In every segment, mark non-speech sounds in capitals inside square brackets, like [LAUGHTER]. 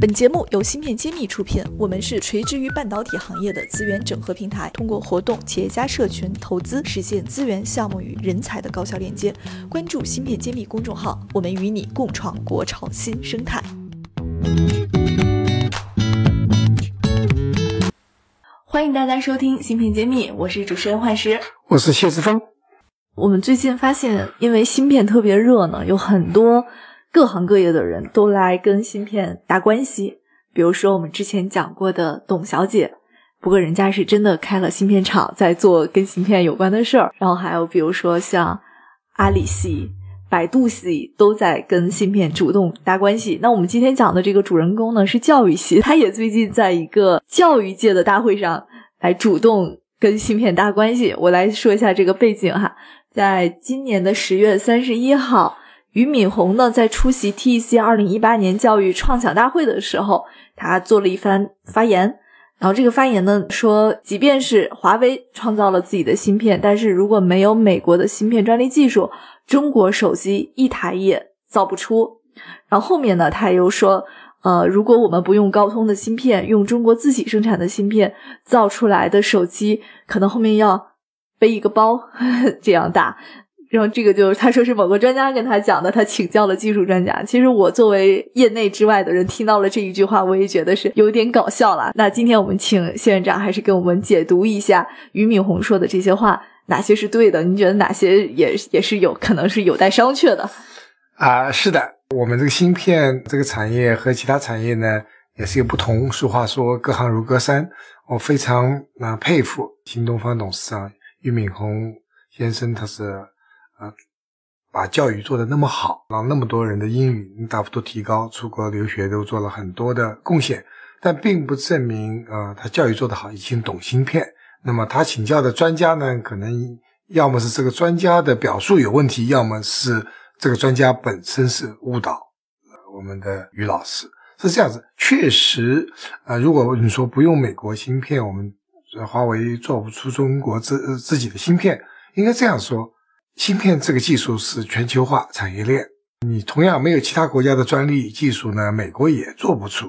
本节目由芯片揭秘出品，我们是垂直于半导体行业的资源整合平台，通过活动、企业家社群、投资，实现资源、项目与人才的高效链接。关注芯片揭秘公众号，我们与你共创国潮新生态。欢迎大家收听芯片揭秘，我是主持人幻石，我是谢志峰。我们最近发现，因为芯片特别热呢，有很多。各行各业的人都来跟芯片搭关系，比如说我们之前讲过的董小姐，不过人家是真的开了芯片厂，在做跟芯片有关的事儿。然后还有比如说像阿里系、百度系都在跟芯片主动搭关系。那我们今天讲的这个主人公呢是教育系，他也最近在一个教育界的大会上来主动跟芯片搭关系。我来说一下这个背景哈，在今年的十月三十一号。俞敏洪呢，在出席 TEC 二零一八年教育创想大会的时候，他做了一番发言。然后这个发言呢说，即便是华为创造了自己的芯片，但是如果没有美国的芯片专利技术，中国手机一台也造不出。然后后面呢，他又说，呃，如果我们不用高通的芯片，用中国自己生产的芯片造出来的手机，可能后面要背一个包呵呵 [LAUGHS] 这样大。然后这个就是他说是某个专家跟他讲的，他请教了技术专家。其实我作为业内之外的人，听到了这一句话，我也觉得是有点搞笑了。那今天我们请谢院长还是给我们解读一下俞敏洪说的这些话，哪些是对的？您觉得哪些也也是有可能是有待商榷的？啊，是的，我们这个芯片这个产业和其他产业呢也是有不同。俗话说隔行如隔山，我非常啊佩服新东方董事长俞敏洪先生，他是。啊，把教育做得那么好，让那么多人的英语大幅度提高，出国留学都做了很多的贡献，但并不证明啊，他教育做得好，已经懂芯片。那么他请教的专家呢，可能要么是这个专家的表述有问题，要么是这个专家本身是误导我们的于老师。是这样子，确实啊，如果你说不用美国芯片，我们华为做不出中国自自己的芯片，应该这样说。芯片这个技术是全球化产业链，你同样没有其他国家的专利技术呢，美国也做不出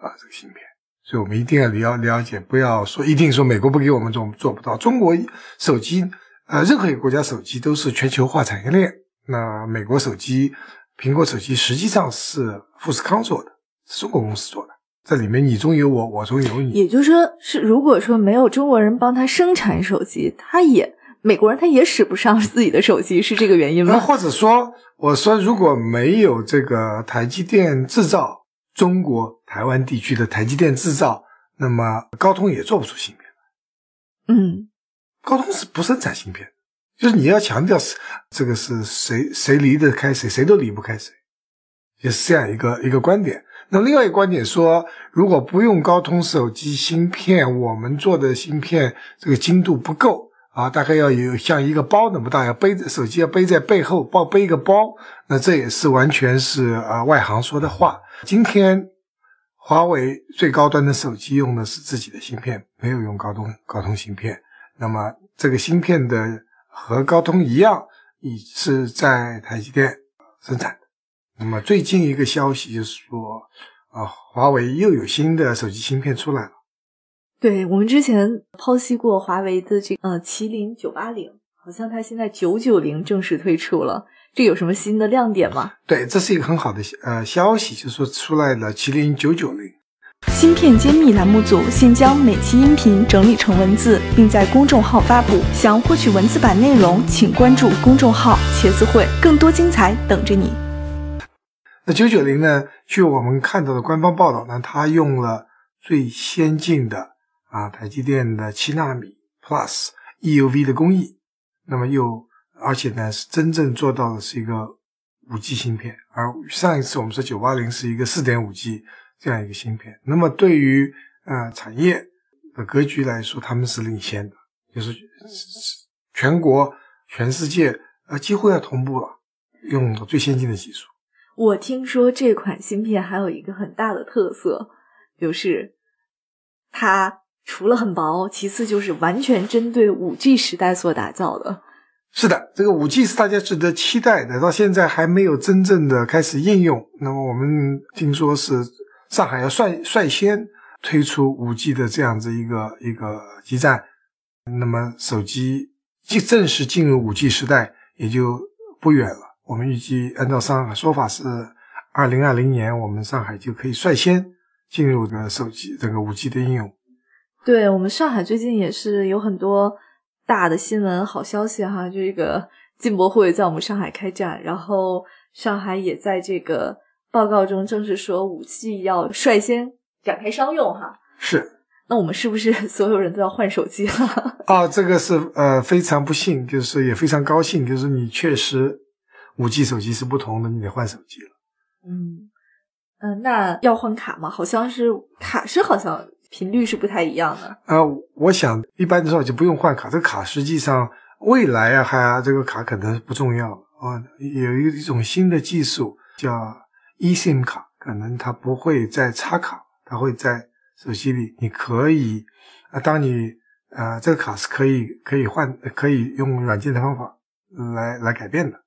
啊这个芯片，所以我们一定要了了解，不要说一定说美国不给我们做做不到。中国手机，呃，任何一个国家手机都是全球化产业链。那美国手机，苹果手机实际上是富士康做的，是中国公司做的，这里面你中有我，我中有你。也就是说，是如果说没有中国人帮他生产手机，他也。美国人他也使不上自己的手机，是这个原因吗？那或者说，我说如果没有这个台积电制造中国台湾地区的台积电制造，那么高通也做不出芯片嗯，高通是不生产芯片，就是你要强调是这个是谁谁离得开谁，谁都离不开谁，也是这样一个一个观点。那另外一个观点说，如果不用高通手机芯片，我们做的芯片这个精度不够。啊，大概要有像一个包那么大，要背着手机要背在背后，包背一个包，那这也是完全是啊外行说的话。今天华为最高端的手机用的是自己的芯片，没有用高通高通芯片。那么这个芯片的和高通一样，也是在台积电生产的。那么最近一个消息就是说，啊，华为又有新的手机芯片出来了。对我们之前剖析过华为的这呃麒麟九八零，好像它现在九九零正式推出了，这有什么新的亮点吗？对，这是一个很好的呃消息，就是说出来了麒麟九九零。芯片揭秘栏目组现将每期音频整理成文字，并在公众号发布。想获取文字版内容，请关注公众号“茄子会”，更多精彩等着你。那九九零呢？据我们看到的官方报道呢，它用了最先进的。啊，台积电的七纳米 Plus EUV 的工艺，那么又而且呢是真正做到的是一个五 G 芯片，而上一次我们说九八零是一个四点五 G 这样一个芯片。那么对于呃产业的格局来说，他们是领先的，就是全国全世界呃几乎要同步了，用的最先进的技术。我听说这款芯片还有一个很大的特色，就是它。除了很薄，其次就是完全针对五 G 时代所打造的。是的，这个五 G 是大家值得期待的，到现在还没有真正的开始应用。那么我们听说是上海要率率先推出五 G 的这样子一个一个基站，那么手机即正式进入五 G 时代也就不远了。我们预计按照上海说法是，二零二零年我们上海就可以率先进入的手机这个五 G 的应用。对我们上海最近也是有很多大的新闻、好消息哈，就这个 [LAUGHS] 进博会在我们上海开展，然后上海也在这个报告中正式说五 G 要率先展开商用哈。是，那我们是不是 [LAUGHS] 所有人都要换手机了？[LAUGHS] 啊，这个是呃非常不幸，就是也非常高兴，就是你确实五 G 手机是不同的，你得换手机了。嗯嗯，那要换卡吗？好像是卡是好像。频率是不太一样的。呃，我想一般的时候就不用换卡，这个卡实际上未来啊，还这个卡可能不重要啊。有一一种新的技术叫 eSIM 卡，可能它不会再插卡，它会在手机里，你可以啊，当你呃这个卡是可以可以换，可以用软件的方法来来改变的，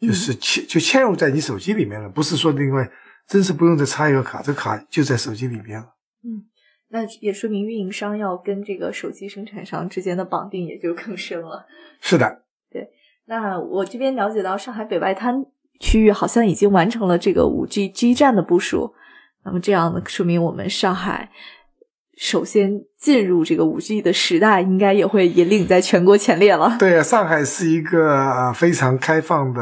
就是嵌就嵌入在你手机里面了，不是说另外真是不用再插一个卡，这卡就在手机里面了。嗯。那也说明运营商要跟这个手机生产商之间的绑定也就更深了。是的，[LAUGHS] 对。那我这边了解到，上海北外滩区域好像已经完成了这个五 G 基站的部署。那么这样呢，说明我们上海首先进入这个五 G 的时代，应该也会引领在全国前列了。对，上海是一个非常开放的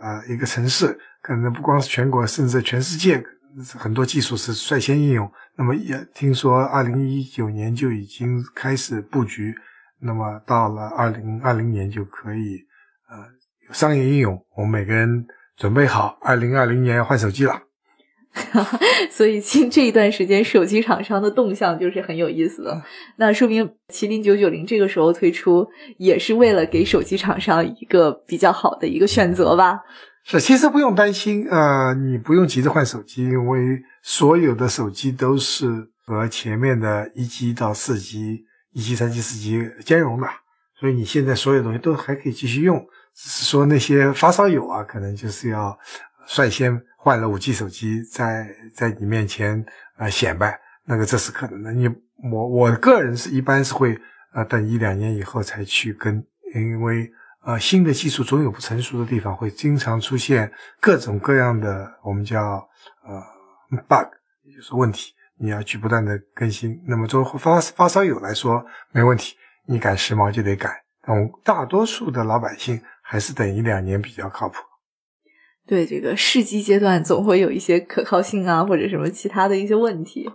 呃一个城市，可能不光是全国，甚至全世界。很多技术是率先应用，那么也听说二零一九年就已经开始布局，那么到了二零二零年就可以呃有商业应用。我们每个人准备好，二零二零年要换手机了。[LAUGHS] 所以，近这一段时间，手机厂商的动向就是很有意思的。那说明麒麟九九零这个时候推出，也是为了给手机厂商一个比较好的一个选择吧。是，其实不用担心，呃，你不用急着换手机，因为所有的手机都是和前面的一 G 到四 G、一 G、三 G、四 G 兼容的，所以你现在所有东西都还可以继续用，只是说那些发烧友啊，可能就是要率先换了五 G 手机，在在你面前呃显摆，那个这是可能的。你我我个人是一般是会呃等一两年以后才去跟，因为。呃，新的技术总有不成熟的地方，会经常出现各种各样的我们叫呃 bug，也就是问题，你要去不断的更新。那么作为发发烧友来说，没问题，你赶时髦就得赶。但大多数的老百姓还是等一两年比较靠谱。对这个试机阶段，总会有一些可靠性啊，或者什么其他的一些问题。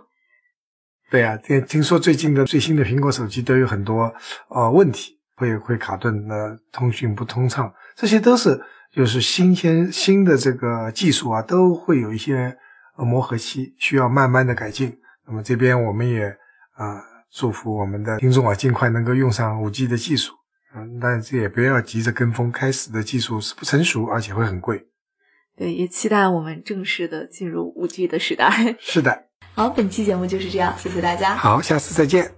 对啊，听听说最近的最新的苹果手机都有很多呃问题。会会卡顿，那通讯不通畅，这些都是就是新鲜新的这个技术啊，都会有一些磨合期，需要慢慢的改进。那么这边我们也啊祝福我们的听众啊，尽快能够用上五 G 的技术，嗯，但是也不要急着跟风，开始的技术是不成熟，而且会很贵。对，也期待我们正式的进入五 G 的时代。是的，[LAUGHS] 好，本期节目就是这样，谢谢大家。好，下次再见。